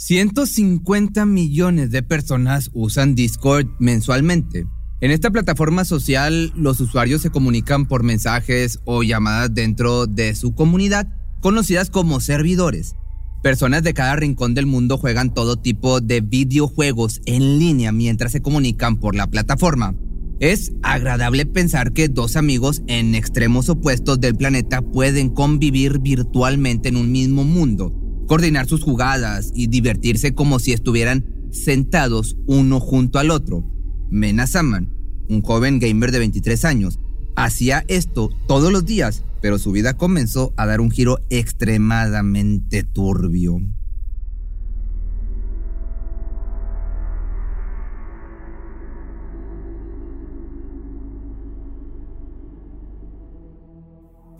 150 millones de personas usan Discord mensualmente. En esta plataforma social, los usuarios se comunican por mensajes o llamadas dentro de su comunidad, conocidas como servidores. Personas de cada rincón del mundo juegan todo tipo de videojuegos en línea mientras se comunican por la plataforma. Es agradable pensar que dos amigos en extremos opuestos del planeta pueden convivir virtualmente en un mismo mundo, coordinar sus jugadas y divertirse como si estuvieran sentados uno junto al otro. Mena Saman, un joven gamer de 23 años, hacía esto todos los días, pero su vida comenzó a dar un giro extremadamente turbio.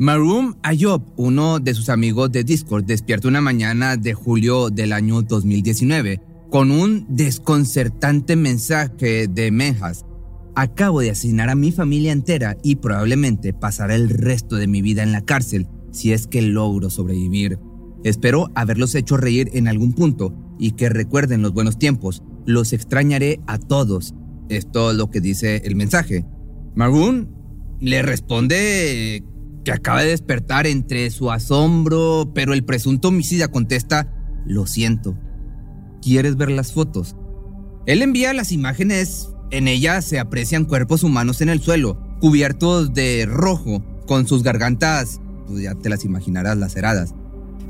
Maroon Ayob, uno de sus amigos de Discord, despierta una mañana de julio del año 2019 con un desconcertante mensaje de Menjas. Acabo de asesinar a mi familia entera y probablemente pasaré el resto de mi vida en la cárcel si es que logro sobrevivir. Espero haberlos hecho reír en algún punto y que recuerden los buenos tiempos. Los extrañaré a todos. Esto es lo que dice el mensaje. Maroon le responde que acaba de despertar entre su asombro, pero el presunto homicida contesta, lo siento. ¿Quieres ver las fotos? Él envía las imágenes, en ellas se aprecian cuerpos humanos en el suelo, cubiertos de rojo, con sus gargantas, pues ya te las imaginarás, laceradas.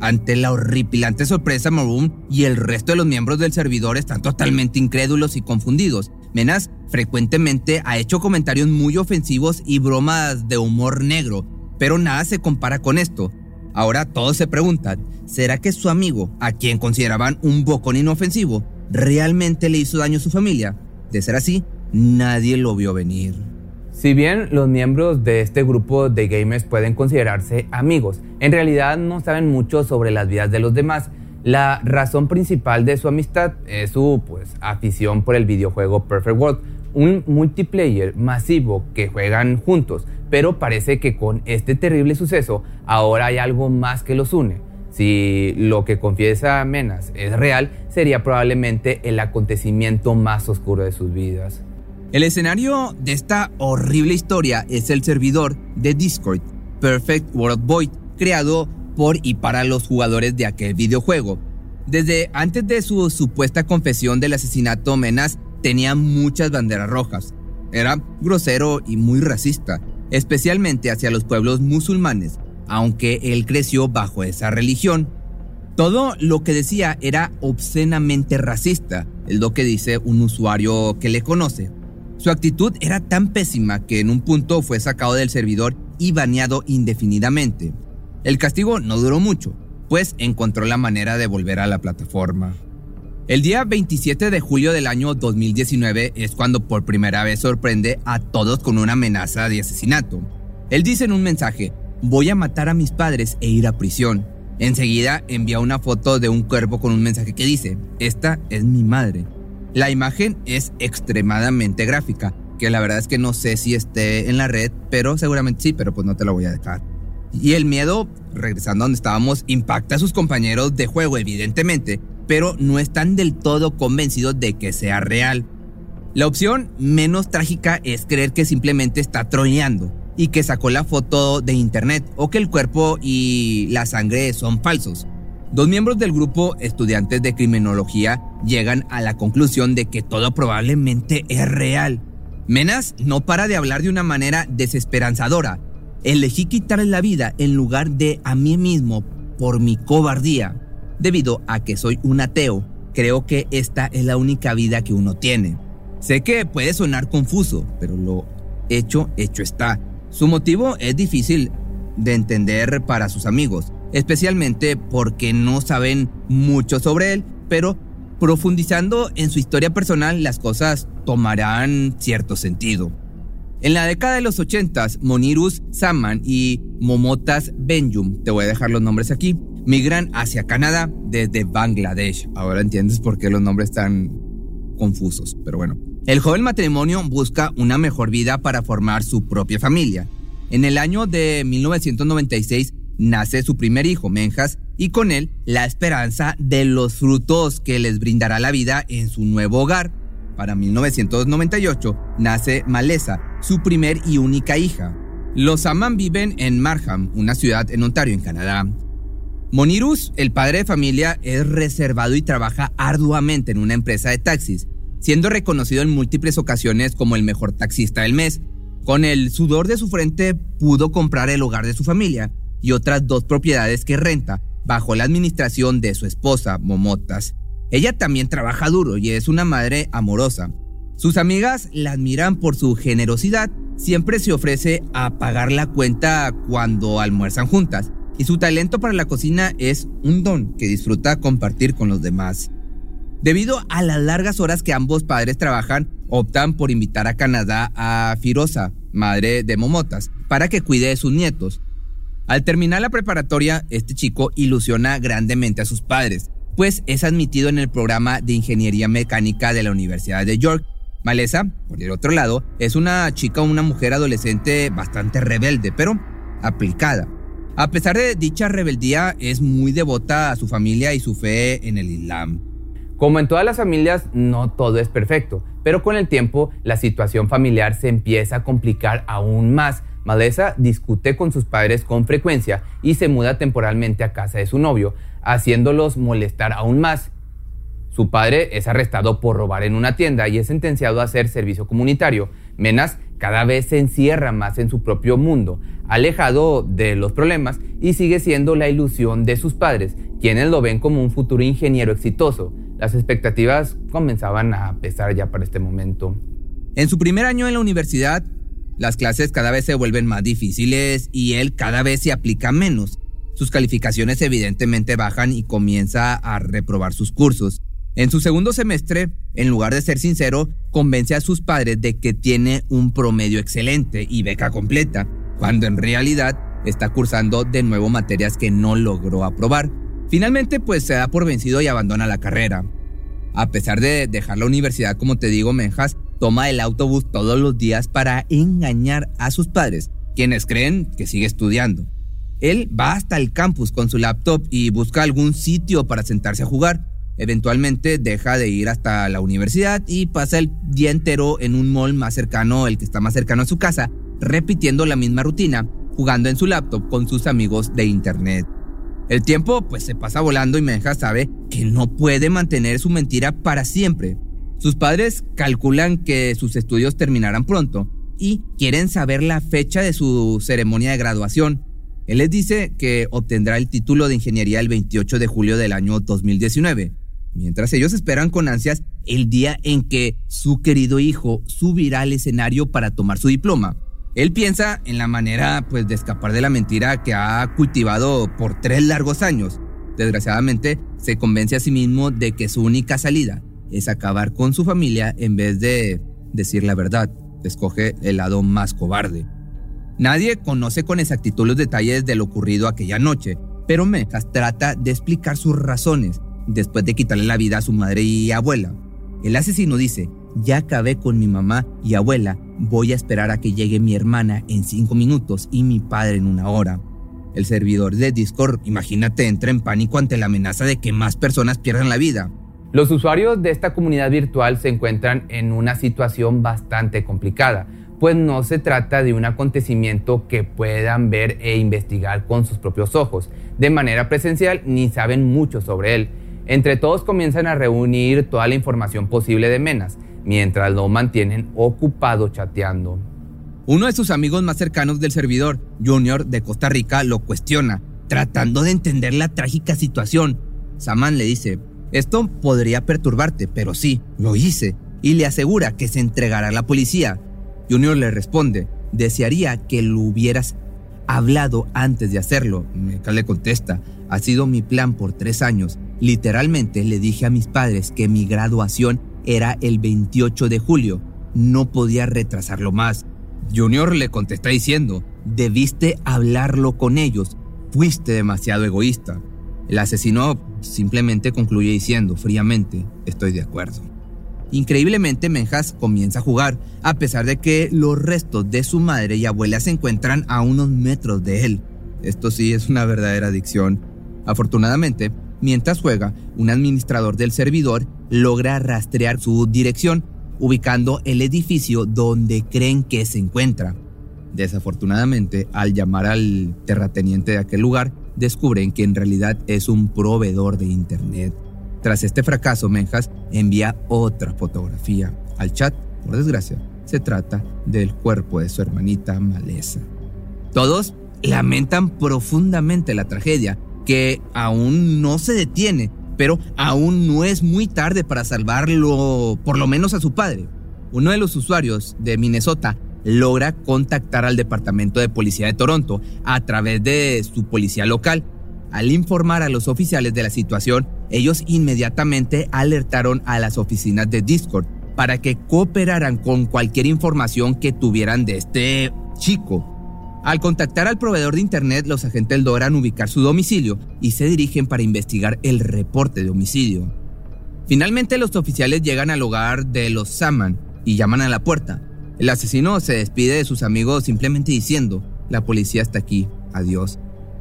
Ante la horripilante sorpresa, Maroon y el resto de los miembros del servidor están totalmente incrédulos y confundidos. Menas frecuentemente ha hecho comentarios muy ofensivos y bromas de humor negro, pero nada se compara con esto. Ahora todos se preguntan, ¿será que su amigo, a quien consideraban un bocón inofensivo, realmente le hizo daño a su familia? De ser así, nadie lo vio venir. Si bien los miembros de este grupo de gamers pueden considerarse amigos, en realidad no saben mucho sobre las vidas de los demás. La razón principal de su amistad es su pues, afición por el videojuego Perfect World, un multiplayer masivo que juegan juntos, pero parece que con este terrible suceso ahora hay algo más que los une. Si lo que confiesa Menas es real, sería probablemente el acontecimiento más oscuro de sus vidas. El escenario de esta horrible historia es el servidor de Discord, Perfect World Void, creado por y para los jugadores de aquel videojuego. Desde antes de su supuesta confesión del asesinato, Menas tenía muchas banderas rojas. Era grosero y muy racista, especialmente hacia los pueblos musulmanes, aunque él creció bajo esa religión. Todo lo que decía era obscenamente racista, es lo que dice un usuario que le conoce. Su actitud era tan pésima que en un punto fue sacado del servidor y baneado indefinidamente. El castigo no duró mucho, pues encontró la manera de volver a la plataforma. El día 27 de julio del año 2019 es cuando por primera vez sorprende a todos con una amenaza de asesinato. Él dice en un mensaje, voy a matar a mis padres e ir a prisión. Enseguida envía una foto de un cuerpo con un mensaje que dice, esta es mi madre. La imagen es extremadamente gráfica, que la verdad es que no sé si esté en la red, pero seguramente sí, pero pues no te la voy a dejar. Y el miedo, regresando a donde estábamos, impacta a sus compañeros de juego, evidentemente, pero no están del todo convencidos de que sea real. La opción menos trágica es creer que simplemente está troleando y que sacó la foto de internet o que el cuerpo y la sangre son falsos. Dos miembros del grupo estudiantes de criminología llegan a la conclusión de que todo probablemente es real. Menas no para de hablar de una manera desesperanzadora. Elegí quitarle la vida en lugar de a mí mismo por mi cobardía. Debido a que soy un ateo, creo que esta es la única vida que uno tiene. Sé que puede sonar confuso, pero lo hecho, hecho está. Su motivo es difícil de entender para sus amigos, especialmente porque no saben mucho sobre él, pero profundizando en su historia personal las cosas tomarán cierto sentido. En la década de los 80, Monirus Saman y Momotas Benjum, te voy a dejar los nombres aquí, migran hacia Canadá desde Bangladesh. Ahora entiendes por qué los nombres están confusos, pero bueno. El joven matrimonio busca una mejor vida para formar su propia familia. En el año de 1996 nace su primer hijo, Menjas, y con él la esperanza de los frutos que les brindará la vida en su nuevo hogar. Para 1998 nace Malesa, su primer y única hija. Los Aman viven en Markham, una ciudad en Ontario, en Canadá. Monirus, el padre de familia, es reservado y trabaja arduamente en una empresa de taxis, siendo reconocido en múltiples ocasiones como el mejor taxista del mes. Con el sudor de su frente pudo comprar el hogar de su familia y otras dos propiedades que renta bajo la administración de su esposa, Momotas. Ella también trabaja duro y es una madre amorosa. Sus amigas la admiran por su generosidad, siempre se ofrece a pagar la cuenta cuando almuerzan juntas, y su talento para la cocina es un don que disfruta compartir con los demás. Debido a las largas horas que ambos padres trabajan, optan por invitar a Canadá a Firosa, madre de Momotas, para que cuide de sus nietos. Al terminar la preparatoria, este chico ilusiona grandemente a sus padres, pues es admitido en el programa de ingeniería mecánica de la Universidad de York. Malesa, por el otro lado, es una chica o una mujer adolescente bastante rebelde, pero aplicada. A pesar de dicha rebeldía, es muy devota a su familia y su fe en el Islam. Como en todas las familias, no todo es perfecto, pero con el tiempo la situación familiar se empieza a complicar aún más, Malesa discute con sus padres con frecuencia y se muda temporalmente a casa de su novio, haciéndolos molestar aún más. Su padre es arrestado por robar en una tienda y es sentenciado a hacer servicio comunitario. Menas cada vez se encierra más en su propio mundo, alejado de los problemas y sigue siendo la ilusión de sus padres, quienes lo ven como un futuro ingeniero exitoso. Las expectativas comenzaban a pesar ya para este momento. En su primer año en la universidad, las clases cada vez se vuelven más difíciles y él cada vez se aplica menos. Sus calificaciones evidentemente bajan y comienza a reprobar sus cursos. En su segundo semestre, en lugar de ser sincero, convence a sus padres de que tiene un promedio excelente y beca completa, cuando en realidad está cursando de nuevo materias que no logró aprobar. Finalmente, pues se da por vencido y abandona la carrera. A pesar de dejar la universidad, como te digo, Menjas toma el autobús todos los días para engañar a sus padres, quienes creen que sigue estudiando. Él va hasta el campus con su laptop y busca algún sitio para sentarse a jugar. Eventualmente deja de ir hasta la universidad y pasa el día entero en un mall más cercano, el que está más cercano a su casa, repitiendo la misma rutina, jugando en su laptop con sus amigos de internet. El tiempo pues se pasa volando y Menja sabe que no puede mantener su mentira para siempre. Sus padres calculan que sus estudios terminarán pronto y quieren saber la fecha de su ceremonia de graduación. Él les dice que obtendrá el título de ingeniería el 28 de julio del año 2019, mientras ellos esperan con ansias el día en que su querido hijo subirá al escenario para tomar su diploma. Él piensa en la manera pues de escapar de la mentira que ha cultivado por tres largos años. Desgraciadamente, se convence a sí mismo de que su única salida es acabar con su familia en vez de decir la verdad. Escoge el lado más cobarde. Nadie conoce con exactitud los detalles de lo ocurrido aquella noche, pero Mejas trata de explicar sus razones después de quitarle la vida a su madre y abuela. El asesino dice, ya acabé con mi mamá y abuela, voy a esperar a que llegue mi hermana en cinco minutos y mi padre en una hora. El servidor de Discord, imagínate, entra en pánico ante la amenaza de que más personas pierdan la vida. Los usuarios de esta comunidad virtual se encuentran en una situación bastante complicada, pues no se trata de un acontecimiento que puedan ver e investigar con sus propios ojos de manera presencial ni saben mucho sobre él. Entre todos comienzan a reunir toda la información posible de Menas, mientras lo mantienen ocupado chateando. Uno de sus amigos más cercanos del servidor, Junior de Costa Rica, lo cuestiona, tratando de entender la trágica situación. Saman le dice, esto podría perturbarte, pero sí, lo hice, y le asegura que se entregará a la policía. Junior le responde, desearía que lo hubieras hablado antes de hacerlo. Meca le contesta, ha sido mi plan por tres años, Literalmente le dije a mis padres que mi graduación era el 28 de julio. No podía retrasarlo más. Junior le contesta diciendo, debiste hablarlo con ellos. Fuiste demasiado egoísta. El asesino simplemente concluye diciendo fríamente, estoy de acuerdo. Increíblemente, Menjas comienza a jugar, a pesar de que los restos de su madre y abuela se encuentran a unos metros de él. Esto sí es una verdadera adicción. Afortunadamente, mientras juega, un administrador del servidor logra rastrear su dirección, ubicando el edificio donde creen que se encuentra. Desafortunadamente, al llamar al terrateniente de aquel lugar, descubren que en realidad es un proveedor de Internet. Tras este fracaso, Menjas envía otra fotografía al chat. Por desgracia, se trata del cuerpo de su hermanita Maleza. Todos lamentan profundamente la tragedia, que aún no se detiene, pero aún no es muy tarde para salvarlo, por lo menos a su padre. Uno de los usuarios de Minnesota logra contactar al Departamento de Policía de Toronto a través de su policía local. Al informar a los oficiales de la situación, ellos inmediatamente alertaron a las oficinas de Discord para que cooperaran con cualquier información que tuvieran de este chico. Al contactar al proveedor de Internet, los agentes logran ubicar su domicilio y se dirigen para investigar el reporte de homicidio. Finalmente los oficiales llegan al hogar de los Saman y llaman a la puerta. El asesino se despide de sus amigos simplemente diciendo, la policía está aquí, adiós.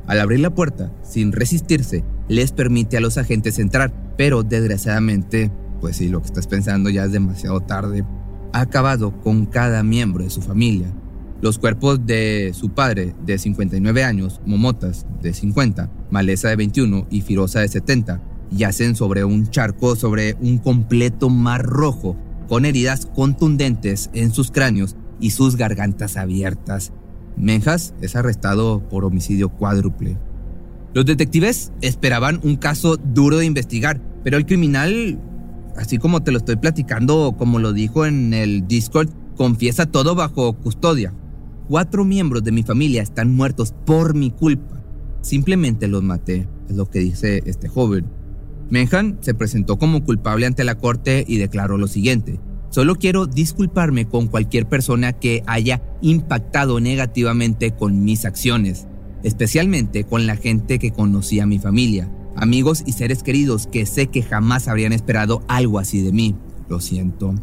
Al abrir la puerta, sin resistirse, les permite a los agentes entrar, pero desgraciadamente, pues sí, lo que estás pensando ya es demasiado tarde, ha acabado con cada miembro de su familia. Los cuerpos de su padre de 59 años, Momotas de 50, Maleza de 21 y Firosa de 70 yacen sobre un charco sobre un completo mar rojo con heridas contundentes en sus cráneos y sus gargantas abiertas. Menjas es arrestado por homicidio cuádruple. Los detectives esperaban un caso duro de investigar, pero el criminal, así como te lo estoy platicando, como lo dijo en el Discord, confiesa todo bajo custodia. Cuatro miembros de mi familia están muertos por mi culpa. Simplemente los maté, es lo que dice este joven. Menhan se presentó como culpable ante la corte y declaró lo siguiente. Solo quiero disculparme con cualquier persona que haya impactado negativamente con mis acciones, especialmente con la gente que conocía a mi familia, amigos y seres queridos que sé que jamás habrían esperado algo así de mí. Lo siento.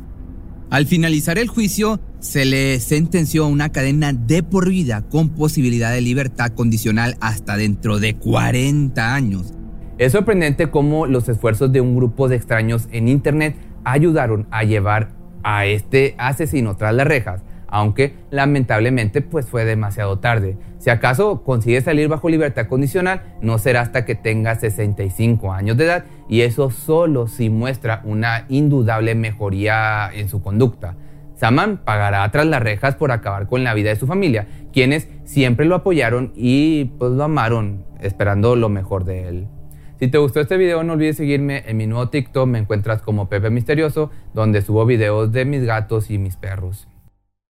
Al finalizar el juicio, se le sentenció a una cadena de por vida con posibilidad de libertad condicional hasta dentro de 40 años. Es sorprendente cómo los esfuerzos de un grupo de extraños en Internet ayudaron a llevar a este asesino tras las rejas, aunque lamentablemente pues fue demasiado tarde. Si acaso consigue salir bajo libertad condicional, no será hasta que tenga 65 años de edad y eso solo si muestra una indudable mejoría en su conducta. Saman pagará tras las rejas por acabar con la vida de su familia, quienes siempre lo apoyaron y pues lo amaron, esperando lo mejor de él. Si te gustó este video no olvides seguirme en mi nuevo TikTok, me encuentras como Pepe Misterioso, donde subo videos de mis gatos y mis perros.